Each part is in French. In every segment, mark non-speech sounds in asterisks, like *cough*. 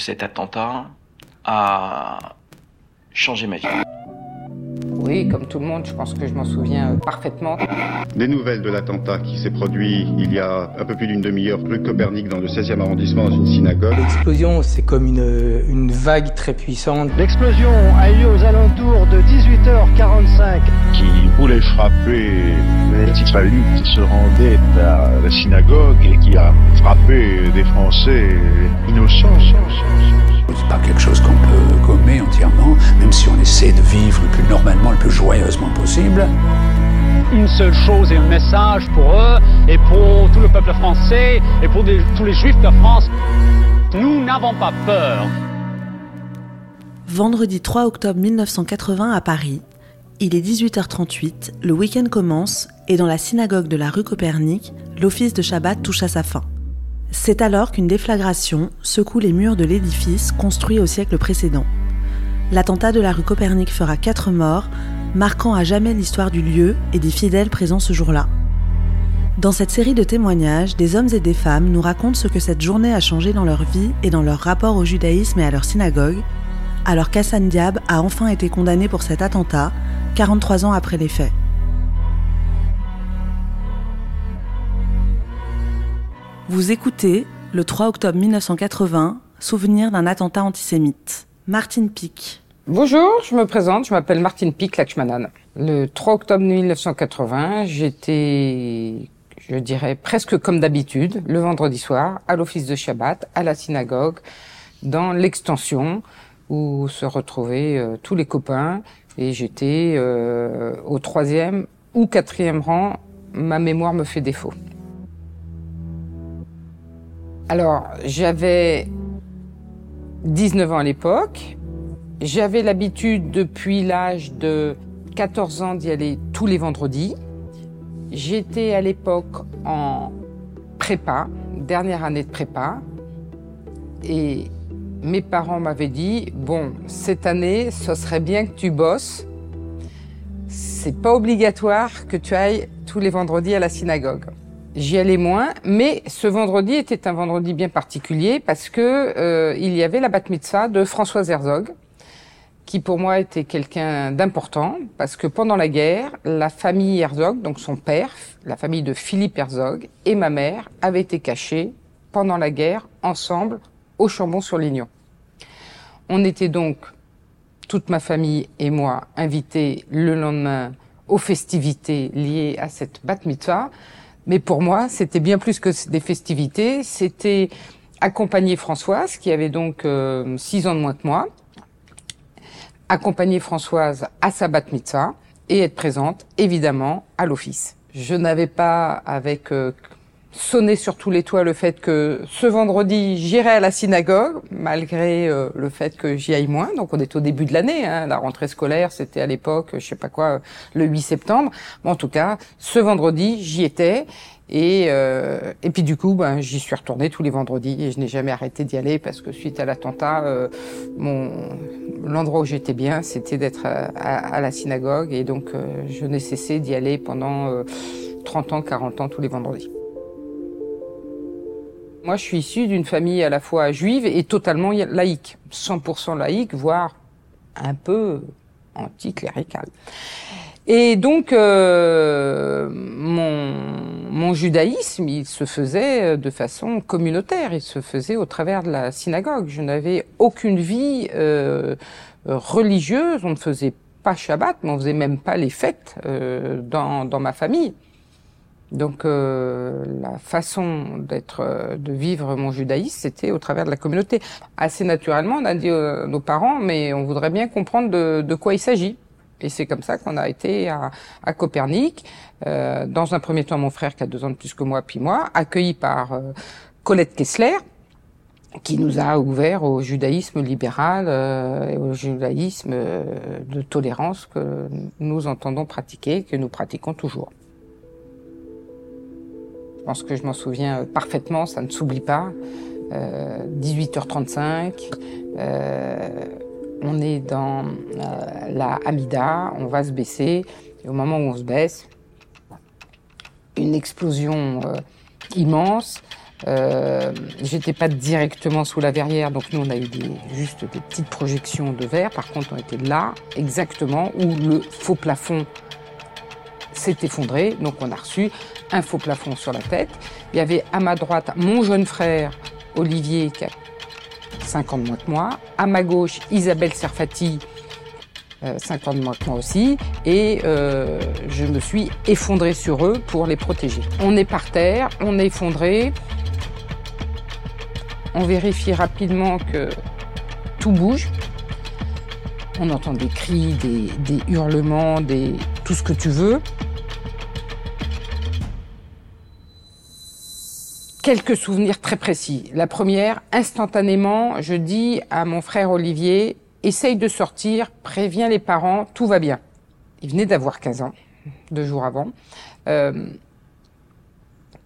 Cet attentat a changé ma vie. Oui, comme tout le monde, je pense que je m'en souviens parfaitement. Des nouvelles de l'attentat qui s'est produit il y a un peu plus d'une demi-heure rue Copernic dans le 16e arrondissement dans une synagogue. L'explosion, c'est comme une, une vague très puissante. L'explosion a eu lieu aux alentours de 18h45. Qui voulait frapper les petits palus qui se rendaient à la synagogue et qui a frappé des Français innocents. C'est pas quelque chose qu'on peut gommer entièrement, même si on essaie de vivre le plus normalement, le plus joyeusement possible. Une seule chose et un message pour eux et pour tout le peuple français et pour des, tous les juifs de France. Nous n'avons pas peur. Vendredi 3 octobre 1980 à Paris, il est 18h38, le week-end commence et dans la synagogue de la rue Copernic, l'office de Shabbat touche à sa fin. C'est alors qu'une déflagration secoue les murs de l'édifice construit au siècle précédent. L'attentat de la rue Copernic fera quatre morts, marquant à jamais l'histoire du lieu et des fidèles présents ce jour-là. Dans cette série de témoignages, des hommes et des femmes nous racontent ce que cette journée a changé dans leur vie et dans leur rapport au judaïsme et à leur synagogue, alors qu'Hassan Diab a enfin été condamné pour cet attentat, 43 ans après les faits. Vous écoutez, le 3 octobre 1980, Souvenir d'un attentat antisémite. Martine Pic. Bonjour, je me présente, je m'appelle Martine Pic Lachmanan. Le 3 octobre 1980, j'étais, je dirais, presque comme d'habitude, le vendredi soir, à l'office de Shabbat, à la synagogue, dans l'extension, où se retrouvaient euh, tous les copains, et j'étais euh, au troisième ou quatrième rang, ma mémoire me fait défaut. Alors, j'avais 19 ans à l'époque. J'avais l'habitude depuis l'âge de 14 ans d'y aller tous les vendredis. J'étais à l'époque en prépa, dernière année de prépa. Et mes parents m'avaient dit, bon, cette année, ce serait bien que tu bosses. C'est pas obligatoire que tu ailles tous les vendredis à la synagogue. J'y allais moins, mais ce vendredi était un vendredi bien particulier parce que euh, il y avait la bat mitzvah de Françoise Herzog, qui pour moi était quelqu'un d'important parce que pendant la guerre, la famille Herzog, donc son père, la famille de Philippe Herzog et ma mère avaient été cachés pendant la guerre ensemble au Chambon-sur-Lignon. On était donc toute ma famille et moi invités le lendemain aux festivités liées à cette bat mitzvah. Mais pour moi, c'était bien plus que des festivités. C'était accompagner Françoise, qui avait donc euh, six ans de moins que moi, accompagner Françoise à sa bat mitzvah et être présente, évidemment, à l'office. Je n'avais pas avec euh, sonné sur tous les toits le fait que ce vendredi j'irai à la synagogue malgré euh, le fait que j'y aille moins. Donc on est au début de l'année hein. la rentrée scolaire c'était à l'époque je sais pas quoi le 8 septembre. Mais en tout cas ce vendredi j'y étais. Et euh, et puis du coup ben j'y suis retournée tous les vendredis et je n'ai jamais arrêté d'y aller parce que suite à l'attentat euh, mon l'endroit où j'étais bien c'était d'être à, la synagogue. Et donc euh, je n'ai cessé d'y aller pendant 30 ans 40 ans tous les vendredis moi, je suis issu d'une famille à la fois juive et totalement laïque, 100% laïque, voire un peu anticlérical. Et donc, euh, mon, mon judaïsme, il se faisait de façon communautaire, il se faisait au travers de la synagogue. Je n'avais aucune vie euh, religieuse, on ne faisait pas Shabbat, mais on faisait même pas les fêtes euh, dans, dans ma famille. Donc euh, la façon d'être, euh, de vivre mon judaïsme, c'était au travers de la communauté. Assez naturellement, on a dit à nos parents, mais on voudrait bien comprendre de, quoi il s'agit. Et c'est comme ça qu'on a été à, Copernic. Euh, dans un premier temps, mon frère qui a deux ans de plus que moi, puis moi, accueilli par euh, Colette Kessler, qui nous a ouvert au judaïsme libéral euh, et au judaïsme de tolérance que nous entendons pratiquer, que nous pratiquons toujours. Je pense que je m'en souviens parfaitement, ça ne s'oublie pas. Euh, 18h35, euh, on est dans euh, la Hamida, on va se baisser, et au moment où on se baisse, une explosion euh, immense, Euh, J'étais pas directement sous la verrière, donc nous on a eu juste des petites projections de verre. Par contre, on était là exactement où le faux plafond s'est effondré. Donc on a reçu un faux plafond sur la tête. Il y avait à ma droite mon jeune frère Olivier qui a 5 ans de moins que moi. À ma gauche Isabelle Serfati, euh, 5 ans de moins que moi aussi. Et euh, je me suis effondrée sur eux pour les protéger. On est par terre, on est effondré. On vérifie rapidement que tout bouge. On entend des cris, des hurlements, des, tout ce que tu veux. Quelques souvenirs très précis. La première, instantanément, je dis à mon frère Olivier, essaye de sortir, préviens les parents, tout va bien. Il venait d'avoir 15 ans, deux jours avant. Euh,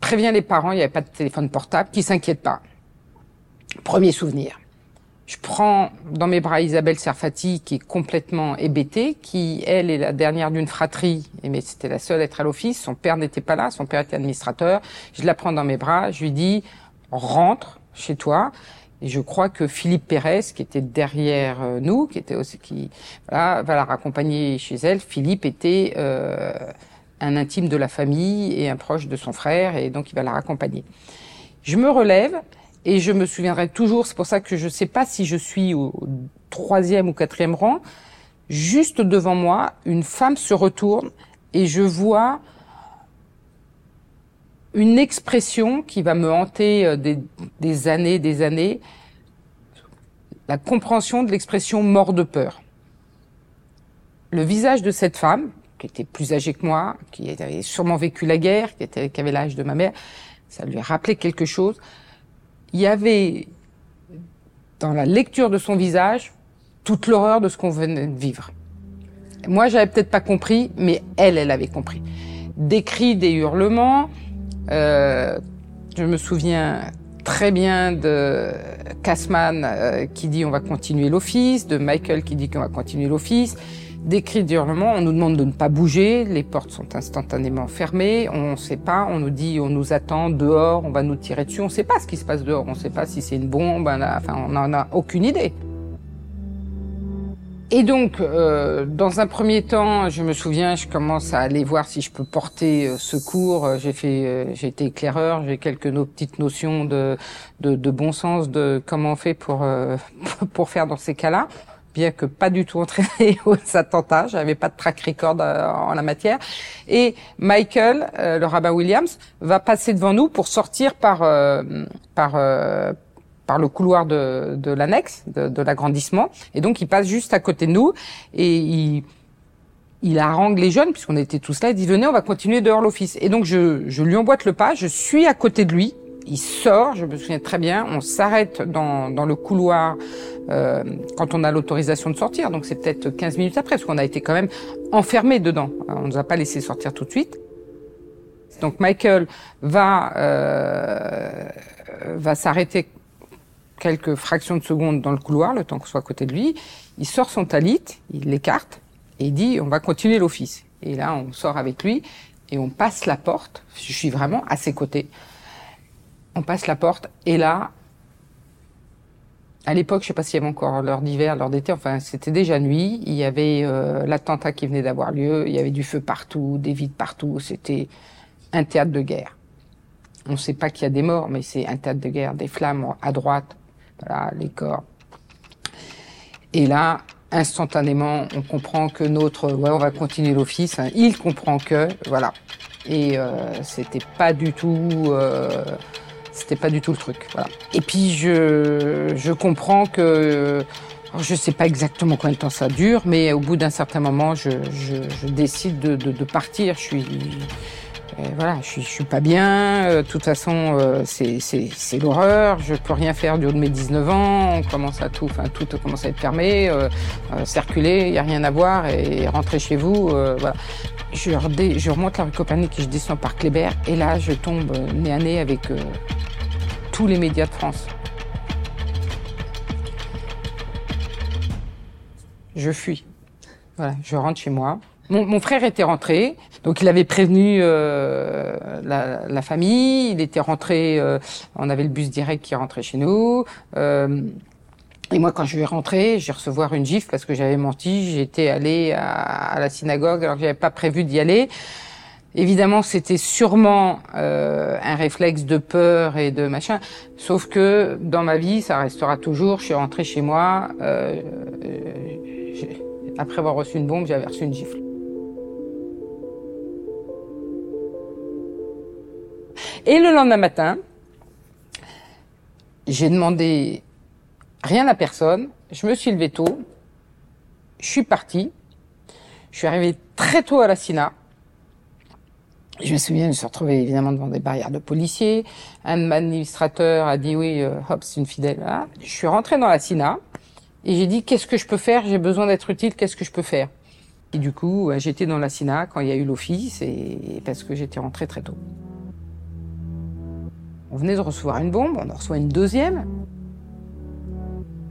préviens les parents, il n'y avait pas de téléphone portable, qui s'inquiètent pas. Premier souvenir. Je prends dans mes bras Isabelle Serfati, qui est complètement hébétée, qui, elle, est la dernière d'une fratrie, mais c'était la seule à être à l'office. Son père n'était pas là, son père était administrateur. Je la prends dans mes bras, je lui dis, rentre chez toi. Et je crois que Philippe Pérez, qui était derrière euh, nous, qui était aussi, qui, voilà, va la raccompagner chez elle. Philippe était euh, un intime de la famille et un proche de son frère, et donc il va la raccompagner. Je me relève, et je me souviendrai toujours, c'est pour ça que je ne sais pas si je suis au troisième ou quatrième rang, juste devant moi, une femme se retourne et je vois une expression qui va me hanter euh, des, années, des années, la compréhension de l'expression mort de peur. Le visage de cette femme, qui était plus âgée que moi, qui avait sûrement vécu la guerre, qui, qui avait l'âge de ma mère, ça lui rappelait quelque chose il y avait dans la lecture de son visage toute l'horreur de ce qu'on venait de vivre. Moi, j'avais peut-être pas compris, mais elle, elle avait compris. Des cris, des hurlements. Euh, je me souviens très bien de Kassman euh, qui dit on va continuer l'office, de Michael qui dit qu'on va continuer l'office des cris d'hurlement, on nous demande de ne pas bouger, les portes sont instantanément fermées, on ne sait pas, on nous dit, on nous attend dehors, on va nous tirer dessus, on ne sait pas ce qui se passe dehors, on ne sait pas si c'est une bombe, enfin on n'en a aucune idée. Et donc, euh, dans un premier temps, je me souviens, je commence à aller voir si je peux porter euh, secours. J'ai fait, euh, j'ai été éclaireur, j'ai quelques petites notions de, de, bon sens de comment on fait pour euh, *laughs* pour faire dans ces cas-là bien que pas du tout entraîné *laughs* aux attentats, j'avais pas de track record euh, en la matière. Et Michael, euh, le rabbin Williams, va passer devant nous pour sortir par euh, par par le couloir de, de l'annexe, de, de l'agrandissement. Et donc il passe juste à côté de nous et il il harangue les jeunes, puisqu'on était tous là, il dit venez, on va continuer dehors l'office. Et donc je, je lui emboîte le pas, je suis à côté de lui, il sort, je me souviens très bien, on s'arrête dans, dans le couloir euh, quand on a l'autorisation de sortir, donc c'est peut-être 15 minutes après, parce qu'on a été quand même enfermés dedans. On ne nous a pas laissé sortir tout de suite. Donc Michael va euh, va s'arrêter quelques fractions de secondes dans le couloir, le temps qu'on soit à côté de lui. Il sort son talit, il l'écarte et il dit on va continuer l'office. Et là on sort avec lui et on passe la porte. Je suis vraiment à ses côtés. On passe la porte et là à l'époque, je sais pas s'il y avait encore l'heure d'hiver, l'heure d'été, enfin c'était déjà nuit. Il y avait euh, l'attentat qui venait d'avoir lieu, il y avait du feu partout, des vides partout. C'était un théâtre de guerre. On ne sait pas qu'il y a des morts, mais c'est un théâtre de guerre, des flammes à droite, voilà, les corps. Et là, instantanément, on comprend que notre, ouais, on va continuer l'office. Hein. Il comprend que, voilà. Et euh, c'était pas du tout. Euh, c'était pas du tout le truc. Voilà. Et puis je, je comprends que je sais pas exactement combien de temps ça dure, mais au bout d'un certain moment, je, je, décide de, de, partir. Je suis euh, voilà, je suis, je suis pas bien. Euh, de toute façon, euh, c'est l'horreur. Je peux rien faire du haut de mes 19 ans. On commence à tout, enfin tout commence à être fermé. Euh, euh, circuler, il y a rien à voir et rentrer chez vous. voilà. Je, remonte la rue Copernic et je descends par Kléber. Et là, je tombe nez à nez avec tous les médias de France. Je fuis. Voilà, je rentre chez moi. Mon, frère était rentré, Donc il avait prévenu euh, la, famille, il était rentré, euh, on avait le bus direct qui rentrait chez nous. Et moi, quand je vais rentrer, j'ai recevoir une gifle parce que j'avais menti. J'étais allé à, la synagogue alors que j'avais pas prévu d'y aller. Évidemment, c'était sûrement euh, un réflexe de peur et de machin. Sauf que dans ma vie, ça restera toujours. Je suis rentré chez moi. Euh, après avoir reçu une bombe, j'avais reçu une gifle. Et le lendemain matin, j'ai demandé rien à personne. Je me suis levé tôt. Je suis parti. Je suis arrivé très tôt à la SINA. Je me souviens, je me suis évidemment devant des barrières de policiers. Un administrateur a dit oui, euh, hop, c'est une fidèle. Là. Je suis rentré dans la SINA et j'ai dit qu'est-ce que je peux faire? J'ai besoin d'être utile. Qu'est-ce que je peux faire? Et du coup, j'étais dans la SINA quand il y a eu l'office et parce que j'étais rentré très tôt. On venait de recevoir une bombe, on en reçoit une deuxième.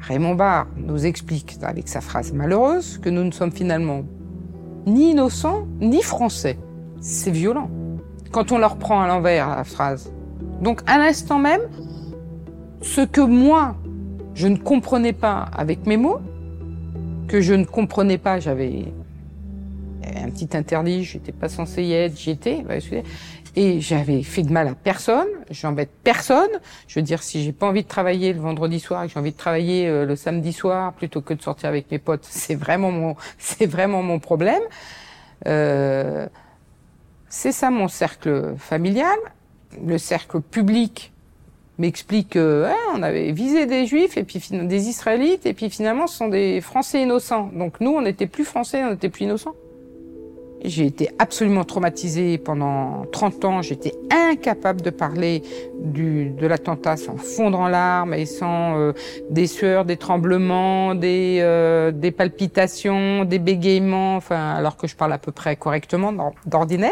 Raymond Barre nous explique, avec sa phrase malheureuse, que nous ne sommes finalement ni innocents, ni français. C'est violent. Quand on leur prend à l'envers la phrase. Donc, à l'instant même, ce que moi, je ne comprenais pas avec mes mots, que je ne comprenais pas, j'avais un petit interdit, j'étais pas censé y être, j'y étais et j'avais fait de mal à personne, j'embête personne. Je veux dire, si j'ai pas envie de travailler le vendredi soir et que j'ai envie de travailler euh, le samedi soir plutôt que de sortir avec mes potes, *laughs* c'est vraiment mon, c'est vraiment mon problème. Euh, c'est ça mon cercle familial. Le cercle public m'explique que hein, on avait visé des juifs et puis des israélites et puis finalement ce sont des français innocents. Donc nous on n'était plus français, on était plus innocents. J'ai été absolument traumatisée pendant 30 ans. J'étais incapable de parler de l'attentat sans fondre en larmes et sans euh, des sueurs, des tremblements, des, euh, des palpitations, des bégaiements, enfin, alors que je parle à peu près correctement d'ordinaire.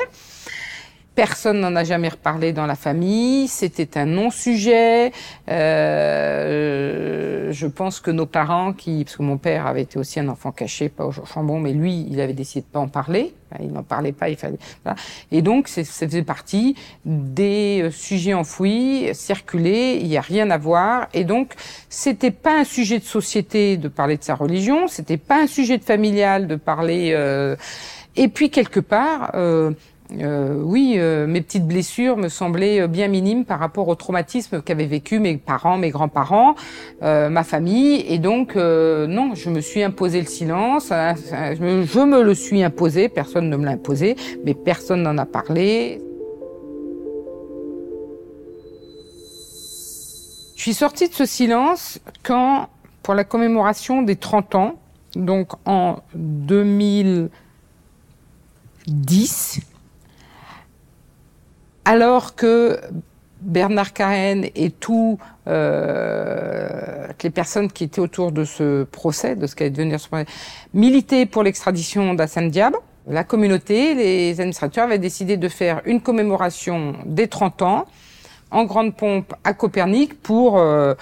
Personne n'en a jamais reparlé dans la famille. C'était un non-sujet. Euh, je pense que nos parents, qui, parce que mon père avait été aussi un enfant caché, pas au chambon, mais lui, il avait décidé de pas en parler. Il n'en parlait pas. Il fallait. Voilà. Et donc, ça faisait partie des euh, sujets enfouis, circulés. Il n'y a rien à voir. Et donc, c'était pas un sujet de société de parler de sa religion. C'était pas un sujet de familial de parler. Euh... Et puis quelque part. Euh, euh, oui, euh, mes petites blessures me semblaient euh, bien minimes par rapport au traumatisme qu'avaient vécu mes parents, mes grands-parents, euh, ma famille. Et donc, non, je me suis imposé le silence. Hein, je me le suis imposé. Personne ne me l'a imposé, mais personne n'en a parlé. Je suis sortie de ce silence quand, pour la commémoration des 30 ans, donc en 2010, alors que Bernard Cahen et tout, euh, les personnes qui étaient autour de ce procès, de ce qui allait devenir ce procès, militaient pour l'extradition d'Hassan Diab. La communauté, les administrateurs avaient décidé de faire une commémoration des 30 ans en grande pompe à Copernic pour... Euh,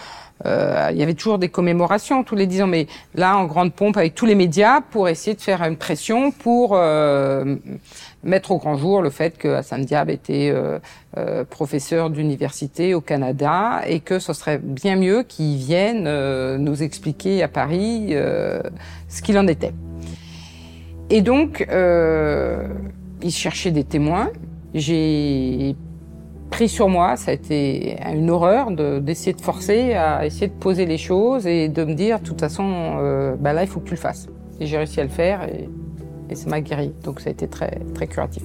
il y avait toujours des commémorations tous les dix ans, mais là, en grande pompe avec tous les médias pour essayer de faire une pression pour euh, mettre au grand jour le fait que Hassan Diab était euh, euh professeur d'université au Canada et que ce serait bien mieux qu'il vienne euh, nous expliquer à Paris euh, ce qu'il en était. Et donc, il cherchait des témoins. J'ai pris sur moi, ça a été une horreur d'essayer de, forcer à essayer de poser les choses et de me dire, de toute façon, bah là, il faut que tu le fasses. Et j'ai réussi à le faire et et ça m'a guéri. Donc ça a été très, très curatif.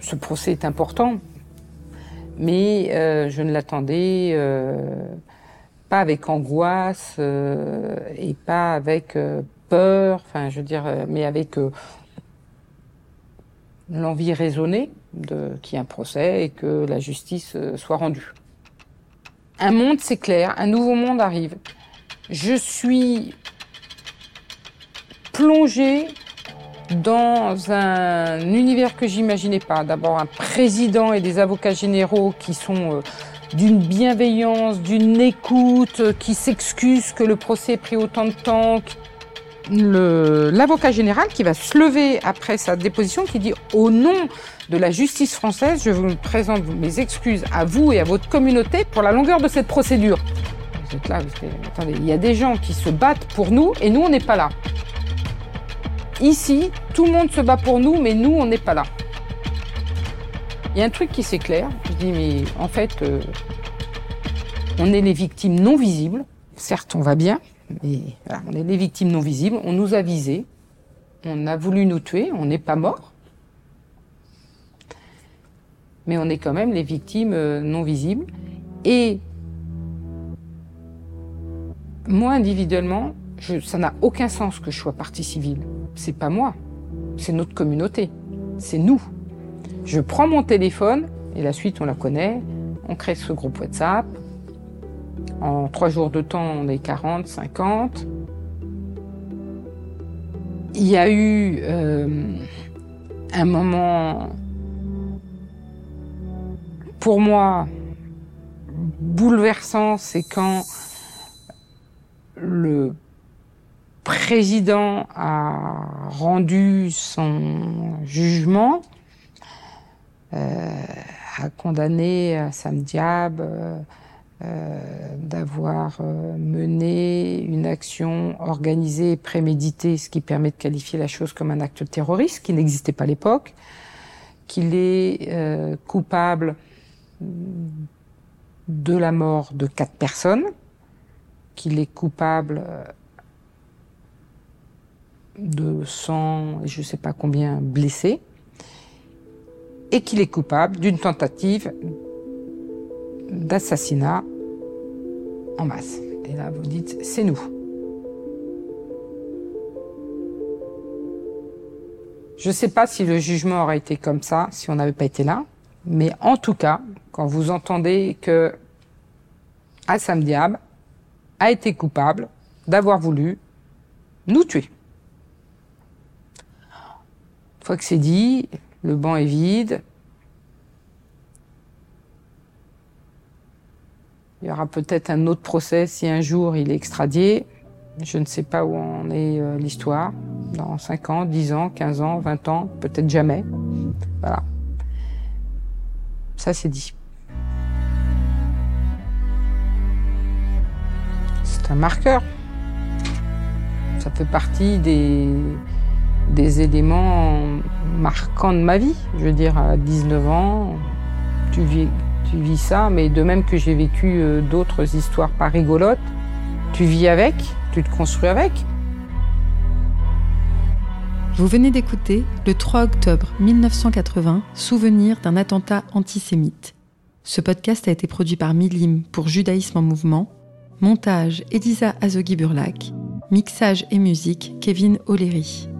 Ce procès est important, mais euh, je ne l'attendais euh, pas avec angoisse euh, et pas avec peur, enfin je veux dire, mais avec l'envie raisonnée de qu'il y ait un procès et que la justice soit rendue. Un monde s'éclaire, un nouveau monde arrive. Je suis plongée dans un univers que j'imaginais pas. D'abord un président et des avocats généraux qui sont euh, d'une bienveillance, d'une écoute, euh, qui s'excuse que le procès ait pris autant de temps. L'avocat général qui va se lever après sa déposition, qui dit au nom de la justice française, je vous présente mes excuses à vous et à votre communauté pour la longueur de cette procédure. Vous êtes là, vous êtes, attendez, il y a des gens qui se battent pour nous et nous on n'est pas là. Ici, tout le monde se bat pour nous, mais nous on n'est pas là. Il y a un truc qui s'éclaire. Je dis, mais en fait, euh, on est les victimes non visibles. Certes, on va bien, on est les victimes non visibles. On nous a visés. On a voulu nous tuer. On n'est pas morts. Mais on est quand même les victimes euh, non visibles. Et moi, individuellement, ça n'a aucun sens que je sois partie civile. C'est pas moi. C'est notre communauté. C'est nous. Je prends mon téléphone, et la suite on la connaît, on crée ce groupe WhatsApp. En trois jours de temps, on est 40, 50. Il y a eu euh, un moment, pour moi, bouleversant, c'est quand le président a rendu son jugement euh, a condamné Sam Diab euh, euh, d'avoir mené une action organisée et préméditée, ce qui permet de qualifier la chose comme un acte terroriste qui n'existait pas à l'époque, qu'il est coupable de la mort de quatre personnes, qu'il est coupable de 100, je ne sais pas combien blessés, et qu'il est coupable d'une tentative d'assassinat en masse. Et là, vous dites, c'est nous. Je ne sais pas si le jugement aurait été comme ça si on n'avait pas été là, mais en tout cas, quand vous entendez que Assam Diab a été coupable d'avoir voulu nous tuer. Une fois que c'est dit, le banc est vide. Il y aura peut-être un autre procès si un jour il est extradié. Je ne sais pas où en est euh, l'histoire. Dans 5 ans, 10 ans, 15 ans, 20 ans, peut-être jamais. Voilà. Ça, c'est dit. C'est un marqueur. Ça fait partie des, des éléments marquants de ma vie. Je veux dire, à 19 ans, tu vis, tu vis ça, mais de même que j'ai vécu euh, d'autres histoires pas rigolotes, tu vis avec, tu te construis avec. Vous venez d'écouter le 3 octobre 1980, souvenir d'un attentat antisémite. Ce podcast a été produit par Milim pour Judaïsme en mouvement. Montage Elisa Azogui-Burlac. Mixage et musique Kevin O'Leary.